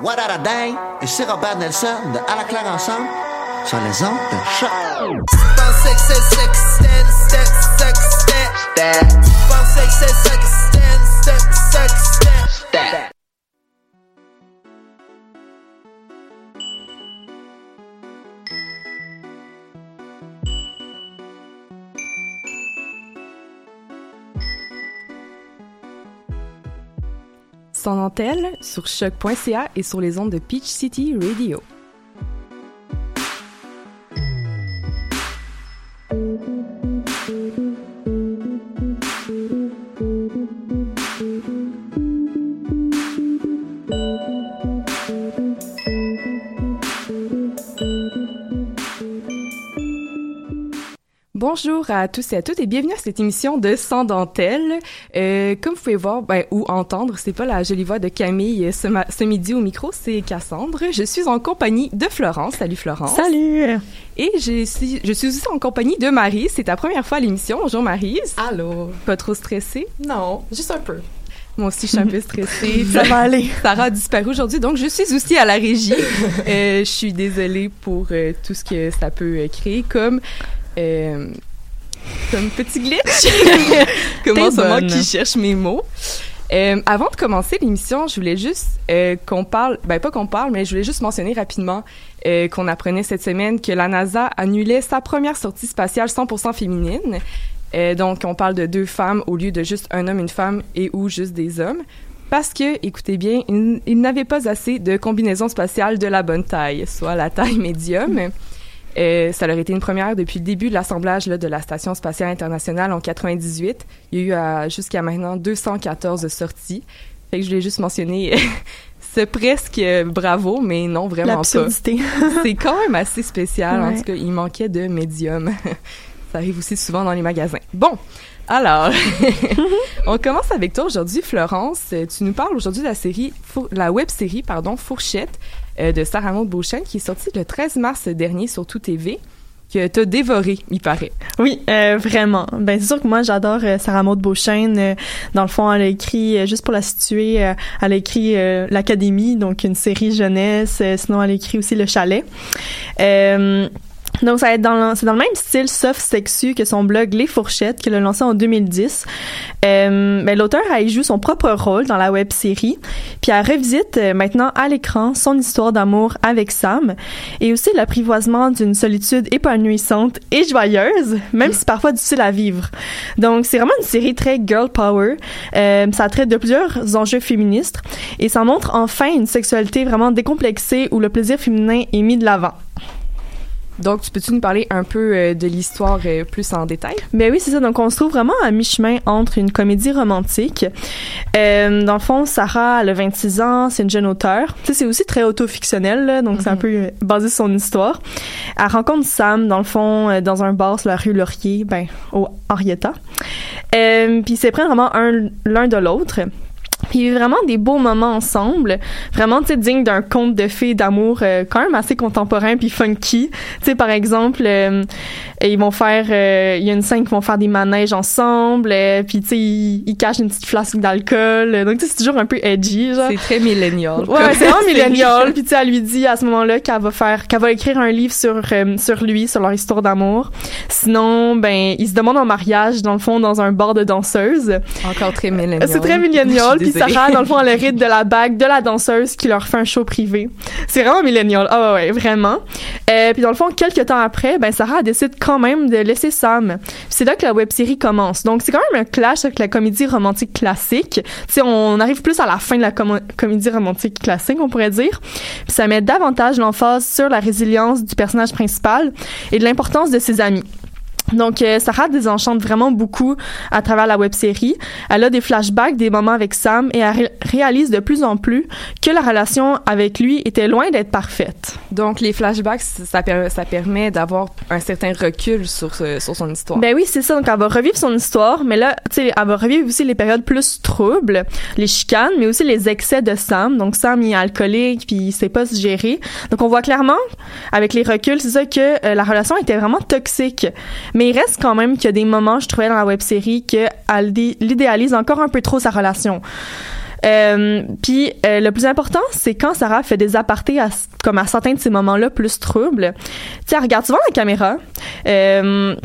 What a day? Et c'est Robert Nelson de À la claire ensemble sur les ondes de choc. Sans dentelle sur choc.ca et sur les ondes de Peach City Radio. Bonjour à tous et à toutes et bienvenue à cette émission de Sans dentelle. Euh, comme vous pouvez voir ben, ou entendre, c'est pas la jolie voix de Camille ce, ma- ce midi au micro, c'est Cassandre. Je suis en compagnie de Florence. Salut Florence. Salut! Et je suis, je suis aussi en compagnie de Marie. C'est ta première fois à l'émission. Bonjour Marie. Allô? Pas trop stressée? Non, juste un peu. Moi aussi, je suis un peu stressée. Ça va aller. Sarah a disparu aujourd'hui, donc je suis aussi à la régie. Euh, je suis désolée pour euh, tout ce que ça peut euh, créer comme euh, comme petit glitch. comme en T'es ce moment bonne. qui cherche mes mots. Euh, avant de commencer l'émission, je voulais juste euh, qu'on parle, ben pas qu'on parle, mais je voulais juste mentionner rapidement euh, qu'on apprenait cette semaine que la NASA annulait sa première sortie spatiale 100% féminine. Donc, on parle de deux femmes au lieu de juste un homme, une femme et ou juste des hommes. Parce que, écoutez bien, ils, ils n'avaient pas assez de combinaisons spatiales de la bonne taille, soit la taille médium. Euh, ça leur a été une première depuis le début de l'assemblage de la Station spatiale internationale en 98. Il y a eu euh, jusqu'à maintenant 214 sorties. Fait que je voulais juste mentionner ce presque euh, bravo, mais non, vraiment pas. C'est quand même assez spécial. En tout cas, il manquait de médium. Ça arrive aussi souvent dans les magasins. Bon, alors, on commence avec toi aujourd'hui, Florence. Euh, Tu nous parles aujourd'hui de la série, la web série, pardon, Fourchette euh, de Sarah Maud Beauchesne qui est sortie le 13 mars dernier sur Tout TV, que t'as dévoré, il paraît. Oui, euh, vraiment. Ben c'est sûr que moi j'adore euh, Sarah Maud Beauchesne. Euh, dans le fond, elle a écrit juste pour la situer, elle a écrit l'Académie, donc une série jeunesse. Sinon, elle a écrit aussi Le Chalet. Donc, ça va être dans le, c'est dans le même style soft sexu que son blog Les Fourchettes, qu'il a lancé en 2010. Euh, ben, l'auteur a y joue son propre rôle dans la web série, puis elle revisite euh, maintenant à l'écran son histoire d'amour avec Sam, et aussi l'apprivoisement d'une solitude épanouissante et joyeuse, même si parfois difficile à vivre. Donc, c'est vraiment une série très girl power. Euh, ça traite de plusieurs enjeux féministes, et ça montre enfin une sexualité vraiment décomplexée où le plaisir féminin est mis de l'avant. Donc, tu peux-tu nous parler un peu euh, de l'histoire euh, plus en détail? Ben oui, c'est ça. Donc, on se trouve vraiment à mi-chemin entre une comédie romantique. Euh, dans le fond, Sarah, elle a 26 ans, c'est une jeune auteure. Tu sais, c'est aussi très auto-fictionnel, là, donc c'est un peu euh, basé sur son histoire. Elle rencontre Sam, dans le fond, dans un bar sur la rue Laurier, ben, au Henrietta. Euh, puis, ils se prennent vraiment un l'un de l'autre. Puis il y a eu vraiment des beaux moments ensemble, vraiment tu sais digne d'un conte de fées d'amour euh, quand même assez contemporain puis funky. Tu sais par exemple euh, ils vont faire euh, il y a une scène qui vont faire des manèges ensemble puis tu sais ils, ils cachent une petite flasque d'alcool. Donc tu sais c'est toujours un peu edgy genre. C'est très millénial. Ouais, c'est vraiment millénial. Puis tu sais elle lui dit à ce moment-là qu'elle va faire qu'elle va écrire un livre sur sur lui, sur leur histoire d'amour. Sinon ben ils se demandent en mariage dans le fond dans un bar de danseuses. Encore très millénial. C'est très millénial. Sarah, dans le fond, elle hérite de la bague de la danseuse qui leur fait un show privé. C'est vraiment millénial. Ah ouais, ouais, vraiment. Euh, puis dans le fond, quelques temps après, ben Sarah décide quand même de laisser Sam. C'est là que la web série commence. Donc c'est quand même un clash avec la comédie romantique classique. Tu on arrive plus à la fin de la com- comédie romantique classique, on pourrait dire. Puis ça met davantage l'emphase sur la résilience du personnage principal et de l'importance de ses amis. Donc, euh, Sarah désenchante vraiment beaucoup à travers la web série. Elle a des flashbacks, des moments avec Sam et elle ré- réalise de plus en plus que la relation avec lui était loin d'être parfaite. Donc, les flashbacks, ça, per- ça permet d'avoir un certain recul sur, ce- sur son histoire. Ben oui, c'est ça. Donc, elle va revivre son histoire, mais là, tu sais, elle va revivre aussi les périodes plus troubles, les chicanes, mais aussi les excès de Sam. Donc, Sam, il est alcoolique, puis il sait pas se gérer. Donc, on voit clairement, avec les reculs, c'est ça que euh, la relation était vraiment toxique. Mais il reste quand même qu'il y a des moments, je trouvais dans la web série, qu'elle dé- l'idéalise encore un peu trop sa relation. Euh, puis euh, le plus important, c'est quand Sarah fait des apartés à, comme à certains de ces moments-là plus troubles. Elle regarde souvent la caméra. Euh,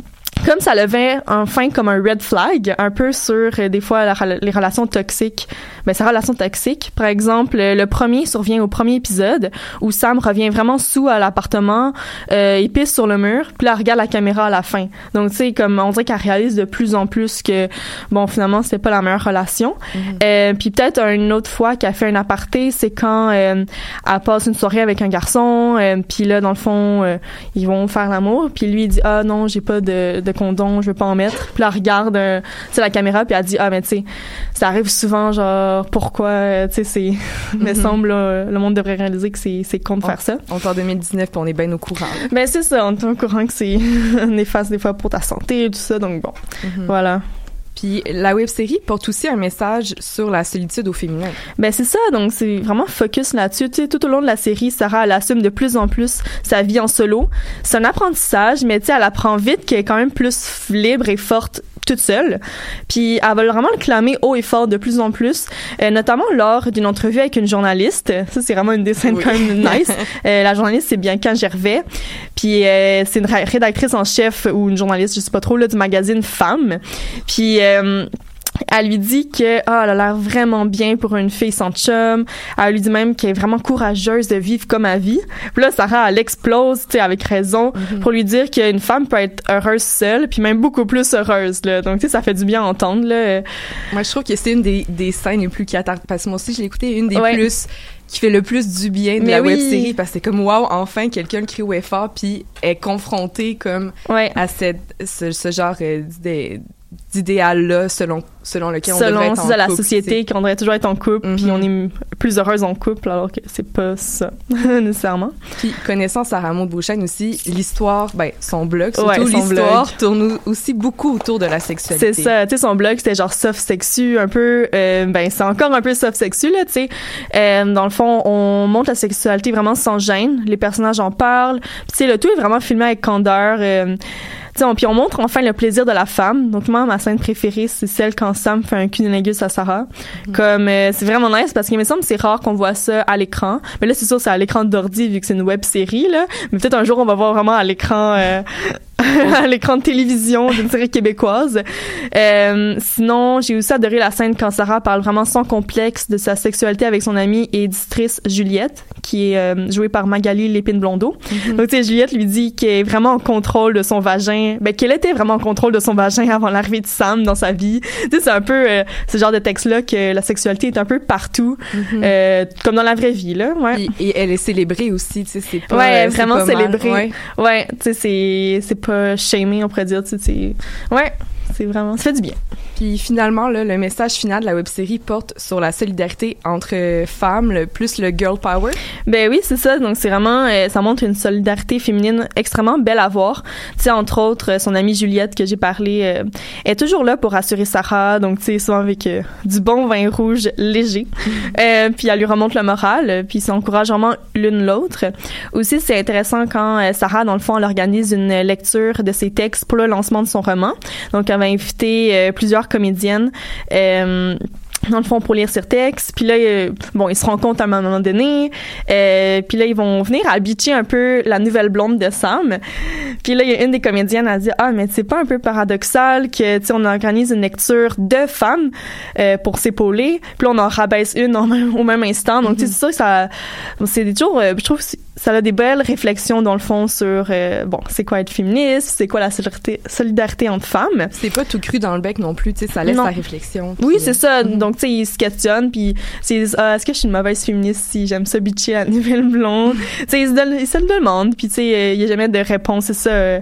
comme ça levait enfin comme un red flag un peu sur euh, des fois la les relations toxiques. Ben sa relation toxique. Par exemple euh, le premier survient au premier épisode où Sam revient vraiment sous à l'appartement euh, il pisse sur le mur puis là elle regarde la caméra à la fin. Donc tu sais comme on dirait qu'elle réalise de plus en plus que bon finalement c'était pas la meilleure relation. Euh, puis peut-être une autre fois qu'elle fait un aparté c'est quand euh, elle passe une soirée avec un garçon euh, puis là dans le fond euh, ils vont faire l'amour puis lui il dit ah non j'ai pas de, de condom je veux pas en mettre puis là elle regarde euh, la caméra puis elle dit ah mais tu sais ça arrive souvent genre pourquoi euh, tu sais c'est me Mhm. semble là, le monde devrait réaliser que c'est con de faire ça On est en 2019 puis on est bien au courant. là. ben c'est ça on est au courant que c'est néfaste des fois pour ta santé et tout ça donc bon Mhm. voilà Puis la web série porte aussi un message sur la solitude au féminin. Ben c'est ça, donc c'est vraiment focus là-dessus. Tu sais, tout au long de la série, Sarah elle assume de plus en plus sa vie en solo. C'est un apprentissage, mais tu sais, elle apprend vite qu'elle est quand même plus libre et forte toute seule. Puis elle va vraiment le clamer haut et fort de plus en plus, euh, notamment lors d'une entrevue avec une journaliste. Ça c'est vraiment une des scènes Oui. quand même nice. Euh, la journaliste c'est Bianca Gervais. Puis euh, c'est une rédactrice en chef ou une journaliste, je sais pas trop là du magazine Femme. Puis elle lui dit que ah, elle a l'air vraiment bien pour une fille sans chum. Elle lui dit même qu'elle est vraiment courageuse de vivre comme elle vit. Puis là, Sarah, elle explose, tu sais, avec raison, pour lui dire qu'une femme peut être heureuse seule, puis même beaucoup plus heureuse, là. Donc, tu sais, ça fait du bien à entendre, là. Moi, je trouve que c'est une des, des scènes les plus cathartiques. Parce que moi aussi, je l'ai écouté, une des Ouais. plus qui fait le plus du bien de Mais la oui. web série parce que c'est comme wow enfin quelqu'un crie au fort puis est confronté comme Ouais. à cette ce, ce genre euh, d'idéal là selon selon lequel on devrait Selon être c'est en ça, la couple, société, qu'on devrait toujours être en couple, Mhm. puis on est plus heureuse en couple, alors que c'est pas ça, nécessairement. Puis connaissant Sarah Maud Beauchesne aussi, l'histoire, ben son blog, surtout Ouais, l'histoire tourne aussi beaucoup autour de la sexualité. C'est ça, tu sais, son blog, c'était genre soft sexu, un peu, euh, ben, c'est encore un peu soft sexu, là, tu sais. Euh, dans le fond, on montre la sexualité vraiment sans gêne. Les personnages en parlent. Puis, tu sais, le tout est vraiment filmé avec candeur. euh, sais, on, puis on montre enfin le plaisir de la femme. Donc moi, ma scène préférée, c'est celle quand Sam fait un cunnilingus à Sarah. Comme euh, c'est vraiment nice parce qu'il me semble que c'est rare qu'on voit ça à l'écran. Mais là, c'est sûr, c'est à l'écran d'ordi vu que c'est une web série là. Mais peut-être un jour, on va voir vraiment à l'écran. Euh, à l'écran de télévision d'une série québécoise. Euh, sinon, j'ai aussi adoré la scène quand Sarah parle vraiment sans complexe de sa sexualité avec son amie et éditrice Juliette, qui est euh, jouée par Magali Lépine Blondeau. Mhm. Donc, tu sais, Juliette lui dit qu'elle est vraiment en contrôle de son vagin, ben, qu'elle était vraiment en contrôle de son vagin avant l'arrivée de Sam dans sa vie. Tu sais, c'est un peu euh, ce genre de texte-là que la sexualité est un peu partout, Mhm. euh, comme dans la vraie vie, là. Ouais. Et, et elle est célébrée aussi, tu sais, c'est pas. Ouais, vraiment pas mal. célébré. Ouais. Ouais, tu sais, c'est, c'est pas shamé, on pourrait dire, tu sais, ouais, c'est vraiment, ça fait du bien. Puis finalement, là, le message final de la web-série porte sur la solidarité entre femmes, le, plus le girl power. Ben oui, c'est ça. Donc c'est vraiment, euh, ça montre une solidarité féminine extrêmement belle à voir. Tu sais, entre autres, euh, son amie Juliette que j'ai parlé euh, est toujours là pour rassurer Sarah. Donc tu sais, souvent avec euh, du bon vin rouge léger. Puis elle lui remonte le moral. Puis ils s'encouragent vraiment l'une l'autre. Aussi, c'est intéressant quand Sarah, dans le fond, elle organise une lecture de ses textes pour le lancement de son roman. Donc elle va inviter euh, plusieurs comédiennes. Euh, dans le fond pour lire ses textes puis là euh, bon ils se rencontrent à un moment donné euh, puis là ils vont venir à bitcher un peu la nouvelle blonde de Sam. Puis là il y a une des comédiennes à dire ah mais c'est pas un peu paradoxal que tu on organise une lecture de femmes euh, pour s'épauler puis là on en rabaisse une en même- au même instant. Donc tu sais c'est sûr que ça c'est toujours je trouve ça a des belles réflexions dans le fond sur euh, bon c'est quoi être féministe c'est quoi la solidarité solidarité entre femmes C'est pas tout cru dans le bec non plus, tu sais, ça laisse Non. la réflexion. oui, Puis, c'est ça. Donc, tu sais, ils se questionnent, puis c'est ah, est-ce que je suis une mauvaise féministe si j'aime ça bitcher la nouvelle blonde? tu sais, ils se, donnent- ils se le demandent, puis tu sais, euh, il y a jamais de réponse, c'est ça.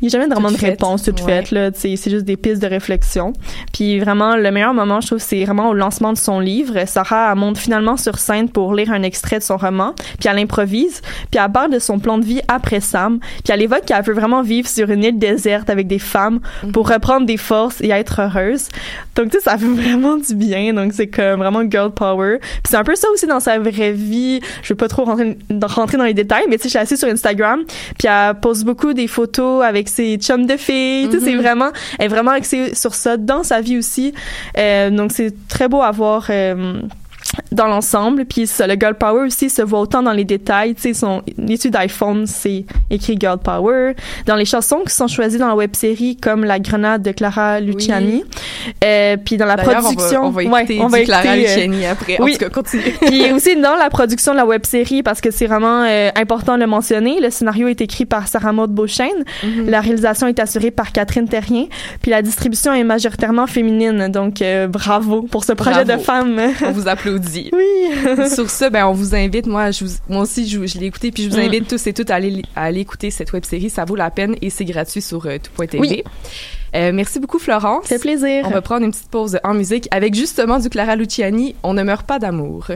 Il n'y a jamais vraiment de réponse toute ouais. faite, là. C'est juste des pistes de réflexion. Puis vraiment, le meilleur moment, je trouve, c'est vraiment au lancement de son livre. Sarah monte finalement sur scène pour lire un extrait de son roman, puis elle improvise, puis elle parle de son plan de vie après Sam, puis elle évoque qu'elle veut vraiment vivre sur une île déserte avec des femmes pour reprendre des forces et être heureuse. Donc, tu sais, ça fait vraiment du bien. Donc, c'est comme vraiment girl power. Puis c'est un peu ça aussi dans sa vraie vie. Je vais pas trop rentrer, rentrer dans les détails, mais tu sais, je suis assise sur Instagram, puis elle pose beaucoup des photos avec ses chums de filles. C'est Mhm. vraiment, elle est vraiment axée sur ça dans sa vie aussi. Euh, donc, c'est très beau à voir. euh, dans l'ensemble puis ça le girl power aussi se voit autant dans les détails tu sais son l'étude d'iPhone c'est écrit girl power dans les chansons qui sont choisies dans la web série comme la grenade de Clara Luciani euh, puis dans la production on va, on va ouais, on va Clara écouter, euh, Luciani après. oui. En tout cas, continue. puis aussi dans la production de la web série parce que c'est vraiment euh, important de le mentionner le scénario est écrit par Sarah Maud Beauchesne Mhm. la réalisation est assurée par Catherine Terrien puis la distribution est majoritairement féminine donc euh, bravo pour ce projet Bravo. de femme On vous applaudit. Oui Sur ce, ben, on vous invite, moi, je vous- moi aussi, je, je l'ai écouté, puis je vous Mm. invite tous et toutes à aller, à aller écouter cette web série. Ça vaut la peine et c'est gratuit sur euh, tout.tv. Oui. Euh, merci beaucoup, Florence. Ça fait plaisir. On va prendre une petite pause en musique avec justement du Clara Luciani. On ne meurt pas d'amour.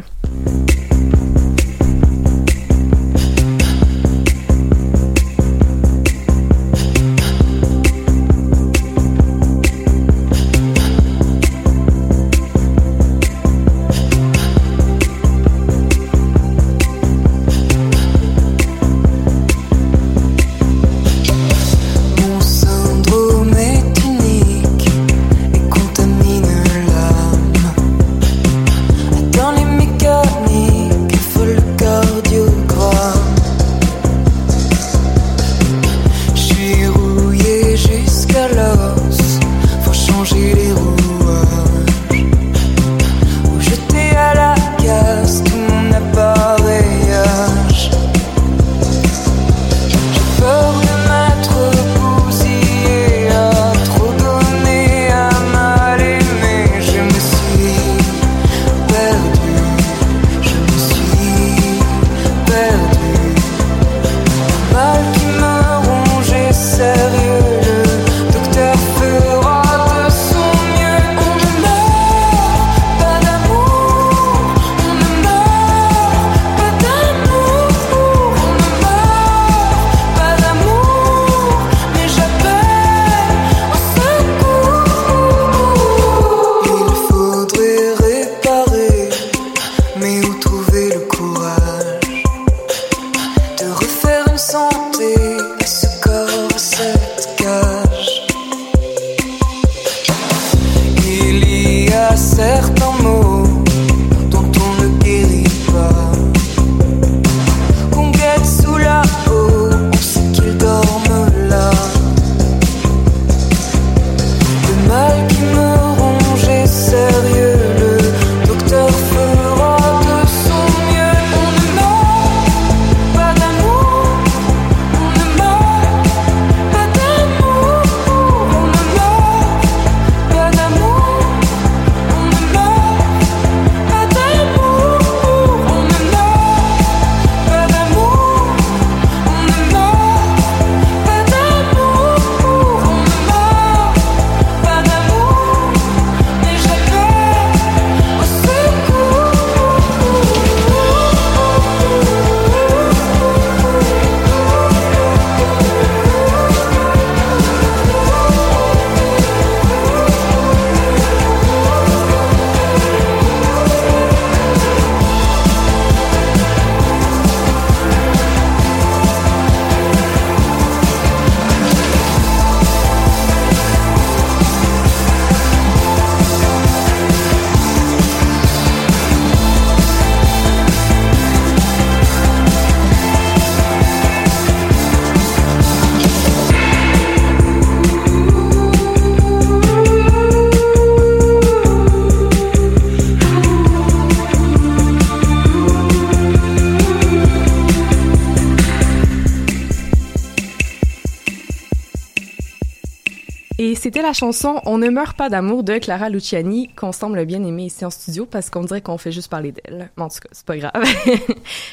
La chanson On ne meurt pas d'amour de Clara Luciani qu'on semble bien aimer ici en studio parce qu'on dirait qu'on fait juste parler d'elle. En tout cas, c'est pas grave.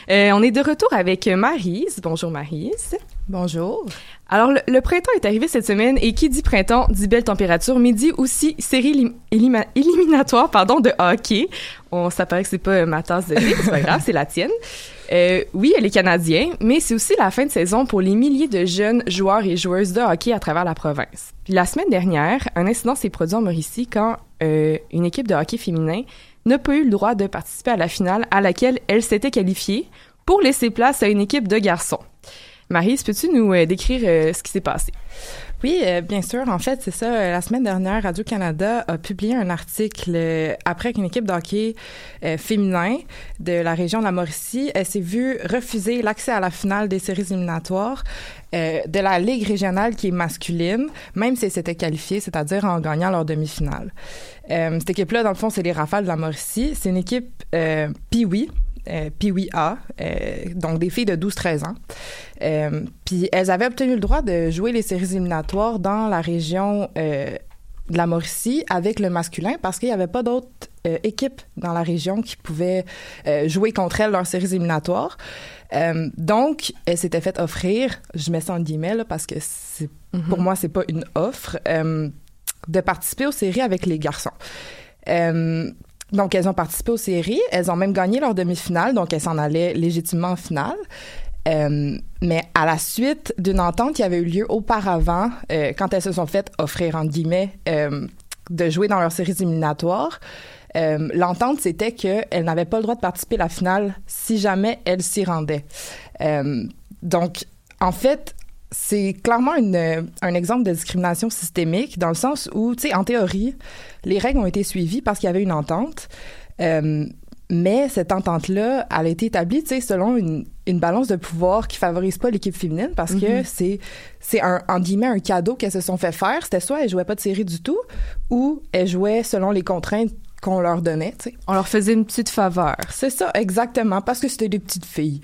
Euh, on est de retour avec Marise. Bonjour Marise. Bonjour. Alors, le, le printemps est arrivé cette semaine et qui dit printemps dit belle température, mais dit aussi série éliminatoire pardon, de hockey. On s'apparaît que c'est pas ma tasse de thé, c'est pas grave, c'est la tienne. Euh, oui, elle est canadienne, mais c'est aussi la fin de saison pour les milliers de jeunes joueurs et joueuses de hockey à travers la province. Puis la semaine dernière, un incident s'est produit en Mauricie quand euh, une équipe de hockey féminin n'a pas eu le droit de participer à la finale à laquelle elle s'était qualifiée pour laisser place à une équipe de garçons. Marise, peux-tu nous euh, décrire euh, ce qui s'est passé? Oui, euh, bien sûr. En fait, c'est ça. La semaine dernière, Radio-Canada a publié un article après qu'une équipe de hockey euh, féminin de la région de la Mauricie s'est vue refuser l'accès à la finale des séries éliminatoires de la Ligue régionale qui est masculine, même si elle s'était qualifiée, c'est-à-dire en gagnant leur demi-finale. Cette équipe-là, dans le fond, c'est les Rafales de la Mauricie. C'est une équipe euh, Pee-Wee, euh, Pee-Wee A, euh, donc des filles de 12-13 ans. Euh, puis elles avaient obtenu le droit de jouer les séries éliminatoires dans la région euh, de la Mauricie avec le masculin parce qu'il n'y avait pas d'autres euh, équipes dans la région qui pouvaient euh, jouer contre elles leurs séries éliminatoires. Euh, donc, elles s'étaient fait offrir, je mets ça en guillemets là, parce que c'est, pour moi, c'est pas une offre, de participer aux séries avec les garçons. Donc, elles ont participé aux séries. Elles ont même gagné leur demi-finale, donc elles s'en allaient légitimement en finale. Euh, mais à la suite d'une entente qui avait eu lieu auparavant, euh, quand elles se sont faites offrir, entre guillemets, euh, de jouer dans leurs séries éliminatoires, euh, l'entente, c'était qu'elles n'avaient pas le droit de participer à la finale si jamais elles s'y rendaient. Euh, donc, en fait, c'est clairement une, un exemple de discrimination systémique dans le sens où, tu sais, en théorie, les règles ont été suivies parce qu'il y avait une entente. Euh, mais cette entente-là, elle a été établie, tu sais, selon une, une balance de pouvoir qui favorise pas l'équipe féminine parce que Mhm. c'est, c'est un, en guillemets, un cadeau qu'elles se sont fait faire. C'était soit elles jouaient pas de série du tout ou elles jouaient selon les contraintes qu'on leur donnait. On leur faisait une petite faveur. C'est ça, exactement, parce que c'était des petites filles.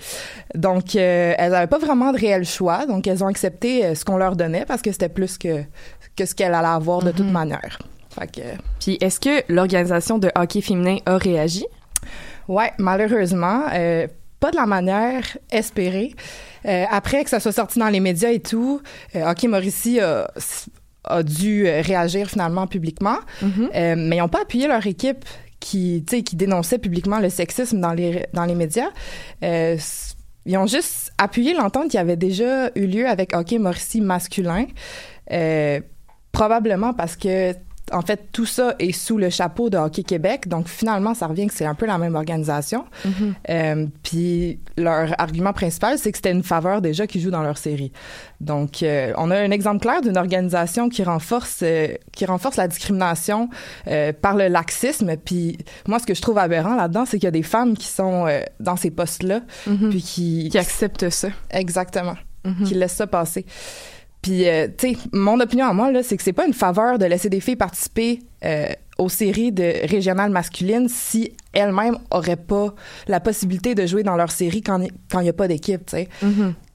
Donc, euh, elles n'avaient pas vraiment de réel choix, donc elles ont accepté euh, ce qu'on leur donnait parce que c'était plus que, que ce qu'elles allaient avoir de toute manière. Fait que... Puis est-ce que l'organisation de hockey féminin a réagi? Ouais, malheureusement, euh, pas de la manière espérée. Après que ça soit sorti dans les médias et tout, Hockey Mauricie a, a dû euh, réagir finalement publiquement, Euh, mais ils n'ont pas appuyé leur équipe qui, qui dénonçait publiquement le sexisme dans les, dans les médias. Euh, ils ont juste appuyé l'entente qui avait déjà eu lieu avec Hockey Mauricie masculin, euh, probablement parce que en fait, tout ça est sous le chapeau de Hockey Québec. Donc, finalement, ça revient que c'est un peu la même organisation. Euh, puis, leur argument principal, c'est que c'était une faveur déjà qu'ils jouent dans leur série. Donc, euh, on a un exemple clair d'une organisation qui renforce, euh, qui renforce la discrimination par le laxisme. Puis, moi, ce que je trouve aberrant là-dedans, c'est qu'il y a des femmes qui sont dans ces postes-là, puis qui... Qui acceptent ça. Exactement. Qui laissent ça passer. Puis, euh, tu sais, mon opinion à moi, là, c'est que c'est pas une faveur de laisser des filles participer euh, aux séries de régionales masculines si elles-mêmes auraient pas la possibilité de jouer dans leur série quand il n'y a pas d'équipe, tu sais.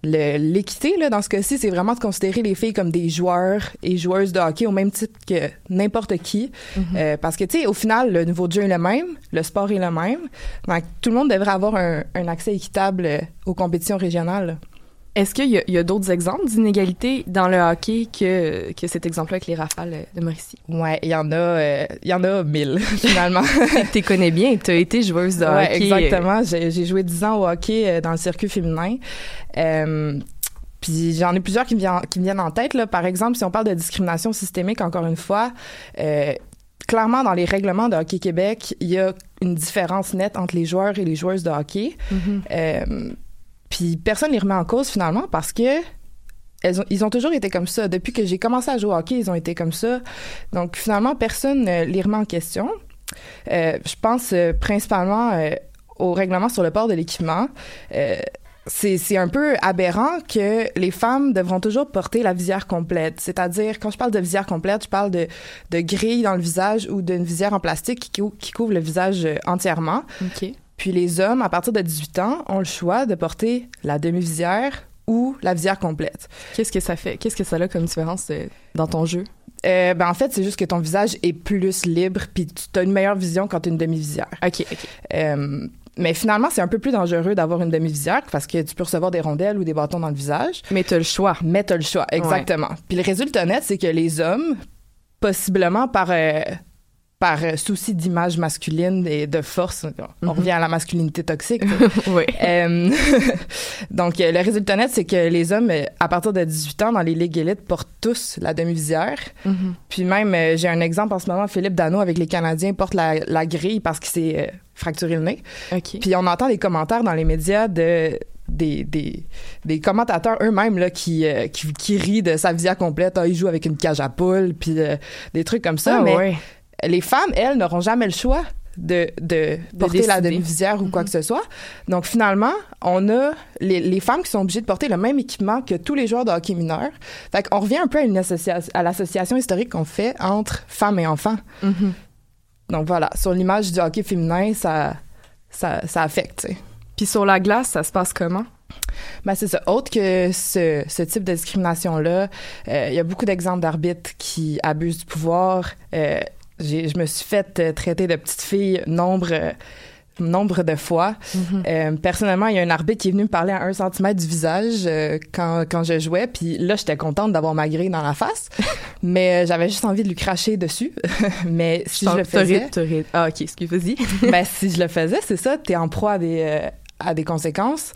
Le- L'équité, là, dans ce cas-ci, c'est vraiment de considérer les filles comme des joueurs et joueuses de hockey au même titre que n'importe qui. Euh, parce que, tu sais, au final, le niveau de jeu est le même, le sport est le même. Donc, tout le monde devrait avoir un, un accès équitable aux compétitions régionales. là. Est-ce qu'il y a, il y a d'autres exemples d'inégalités dans le hockey que, que cet exemple-là avec les rafales euh, de Mauricie? Ouais, il y en a, euh, il y en a mille finalement. tu connais bien, tu as été joueuse de ouais, hockey. exactement. J'ai j'ai joué 10 ans au hockey euh, dans le circuit féminin. Euh, puis j'en ai plusieurs qui me, viennent, qui me viennent en tête. Là. Par exemple, si on parle de discrimination systémique, encore une fois, euh, clairement, dans les règlements de Hockey Québec, il y a une différence nette entre les joueurs et les joueuses de hockey. Mhm. Puis personne ne les remet en cause finalement parce que ont, ils ont toujours été comme ça. Depuis que j'ai commencé à jouer au hockey, ils ont été comme ça. Donc finalement, personne ne les remet en question. Euh, je pense euh, principalement euh, au règlement sur le port de l'équipement. Euh, c'est un peu aberrant que les femmes devront toujours porter la visière complète. C'est-à-dire, quand je parle de visière complète, je parle de, de grille dans le visage ou d'une visière en plastique qui, qui couvre le visage entièrement. OK. Puis les hommes, à partir de 18 ans, ont le choix de porter la demi-visière ou la visière complète. Qu'est-ce que ça fait? Qu'est-ce que ça a comme différence euh, dans ton jeu? Euh, ben en fait, c'est juste que ton visage est plus libre, puis tu as une meilleure vision quand tu as une demi-visière. OK, OK. Euh, mais finalement, c'est un peu plus dangereux d'avoir une demi-visière parce que tu peux recevoir des rondelles ou des bâtons dans le visage. Mais tu as le choix. Mais tu as le choix, exactement. Puis le résultat net, c'est que les hommes, possiblement par, euh, par euh, souci d'image masculine et de force, on Mhm. revient à la masculinité toxique. oui. Euh, donc, euh, le résultat net, c'est que les hommes, à partir de 18 ans, dans les ligues élites, portent tous la demi-visière. Mhm. Puis même, j'ai un exemple en ce moment, Philippe Dano avec les Canadiens porte la, la grille parce qu'il s'est fracturé le nez. Puis on entend des commentaires dans les médias de des, des, des commentateurs eux-mêmes là, qui, euh, qui, qui rient de sa visière complète. Ah, il joue avec une cage à poules, puis euh, des trucs comme ça. Ah, mais ouais. Les femmes, elles, n'auront jamais le choix de, de porter la demi-visière ou quoi que ce soit. Donc finalement, on a les, les femmes qui sont obligées de porter le même équipement que tous les joueurs de hockey mineur. Fait qu'on revient un peu à, une associa- à l'association historique qu'on fait entre femmes et enfants. Mhm. Donc voilà, sur l'image du hockey féminin, ça, ça, ça affecte. Puis sur la glace, ça se passe comment? Ben c'est ça. Autre que ce, ce type de discrimination-là, euh, il y a beaucoup d'exemples d'arbitres qui abusent du pouvoir. Euh, je me suis fait euh, traiter de petite fille nombre, nombre de fois. Euh, personnellement, il y a un arbitre qui est venu me parler à un centimètre du visage euh, quand, quand je jouais. Puis là, j'étais contente d'avoir ma grille dans la face. mais j'avais juste envie de lui cracher dessus. mais si je le faisais... Ah, OK, excuse, vas-y. ben, si je le faisais, c'est ça, t'es en proie à des, euh, à des conséquences.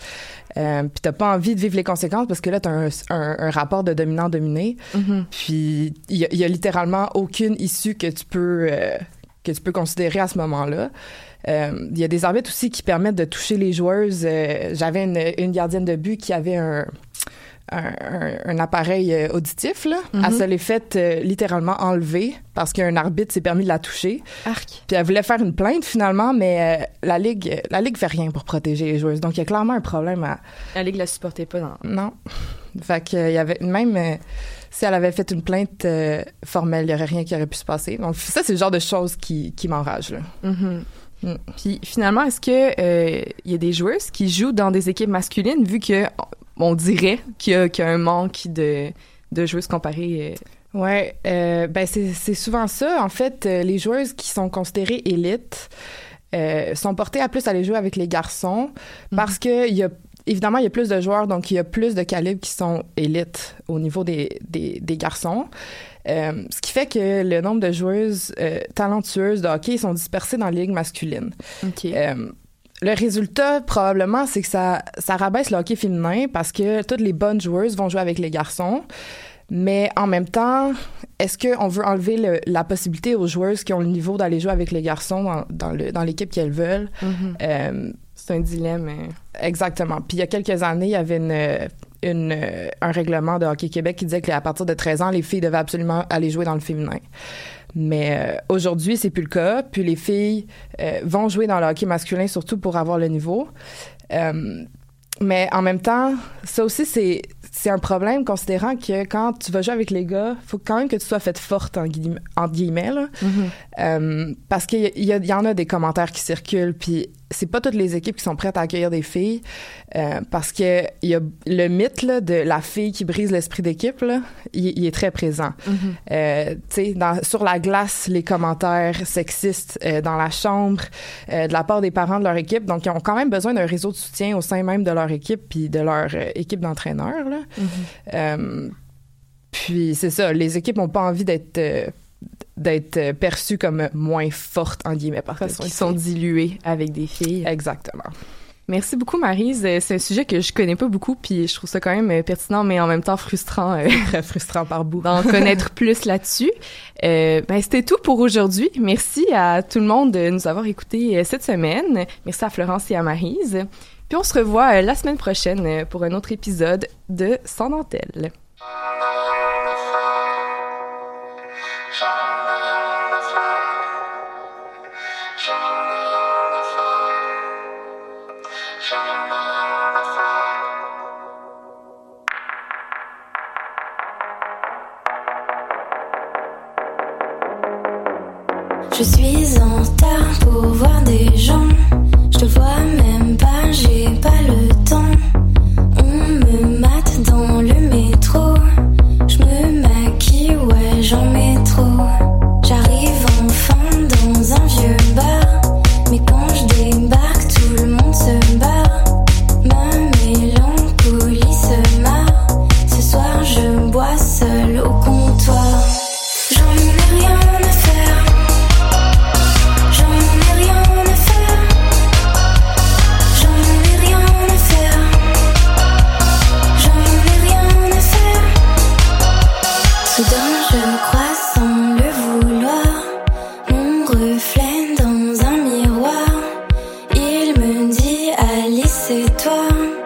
Euh, puis t'as pas envie de vivre les conséquences parce que là, t'as un, un, un rapport de dominant-dominé. Mhm. Puis il y, a- y a littéralement aucune issue que tu peux, euh, que tu peux considérer à ce moment-là. Euh, Il y a des arbitres aussi qui permettent de toucher les joueuses. Euh, J'avais une, une gardienne de but qui avait un, un, un- un appareil euh, auditif. Là. Mhm. Elle se l'est faite euh, littéralement enlever parce qu'un arbitre s'est permis de la toucher. Arc. Puis elle voulait faire une plainte finalement, mais euh, la ligue, la ligue fait rien pour protéger les joueuses. Donc il y a clairement un problème à. La Ligue la supportait pas dans... Non. Fait que, euh, il y avait même euh, si elle avait fait une plainte euh, formelle, il y aurait rien qui aurait pu se passer. Donc ça, c'est le genre de choses qui, qui m'enragent. là. Mhm. Mm. Puis finalement, est-ce que euh, il y a des joueuses qui jouent dans des équipes masculines vu que on dirait qu'il y, a- qu'il y a un manque de, de joueuses comparées euh, Ouais, euh, ben c'est souvent ça. En fait, euh, les joueuses qui sont considérées élites euh, sont portées à plus aller jouer avec les garçons parce que il y a évidemment il y a plus de joueurs, donc il y a plus de calibres qui sont élites au niveau des, des, des garçons. Euh, ce qui fait que le nombre de joueuses euh, talentueuses de hockey sont dispersées dans les ligues masculines. OK. Euh, le résultat, probablement, c'est que ça, ça rabaisse le hockey féminin parce que toutes les bonnes joueuses vont jouer avec les garçons. Mais en même temps, est-ce qu'on veut enlever le- la possibilité aux joueuses qui ont le niveau d'aller jouer avec les garçons dans, dans le- dans l'équipe qu'elles veulent? Mhm. Euh, c'est un dilemme. euh. Exactement. Puis il y a quelques années, il y avait une, une, un règlement de Hockey Québec qui disait qu'à partir de 13 ans, les filles devaient absolument aller jouer dans le féminin. Mais euh, aujourd'hui, c'est plus le cas. Puis les filles euh, vont jouer dans le hockey masculin, surtout pour avoir le niveau. Euh, mais en même temps, ça aussi, c'est, c'est un problème, considérant que quand tu vas jouer avec les gars, faut quand même que tu sois faite forte, en guillemets, entre guillemets là. Euh, parce qu'il y, il y il y en a des commentaires qui circulent, puis c'est pas toutes les équipes qui sont prêtes à accueillir des filles, euh, parce que y a le mythe là, de la fille qui brise l'esprit d'équipe, il, est très présent. Euh, tu sais, dans- sur la glace, les commentaires sexistes euh, dans la chambre, euh, de la part des parents de leur équipe, donc ils ont quand même besoin d'un réseau de soutien au sein même de leur équipe puis de leur euh, équipe d'entraîneurs. Euh, puis c'est ça, les équipes n'ont pas envie d'être euh, d'être euh, perçues comme moins fortes en guillemets parce qu'ils sont dilués avec des filles. Exactement. Merci beaucoup, Maryse. Euh, C'est un sujet que je connais pas beaucoup, puis je trouve ça quand même euh, pertinent, mais en même temps frustrant. euh, Très frustrant par bout. d'en connaître plus là-dessus. Euh, ben, c'était tout pour aujourd'hui. Merci à tout le monde de nous avoir écoutés cette semaine. Merci à Florence et à Maryse. Puis on se revoit la semaine prochaine pour un autre épisode de Sans dentelle. Je suis en retard pour voir des gens. toi.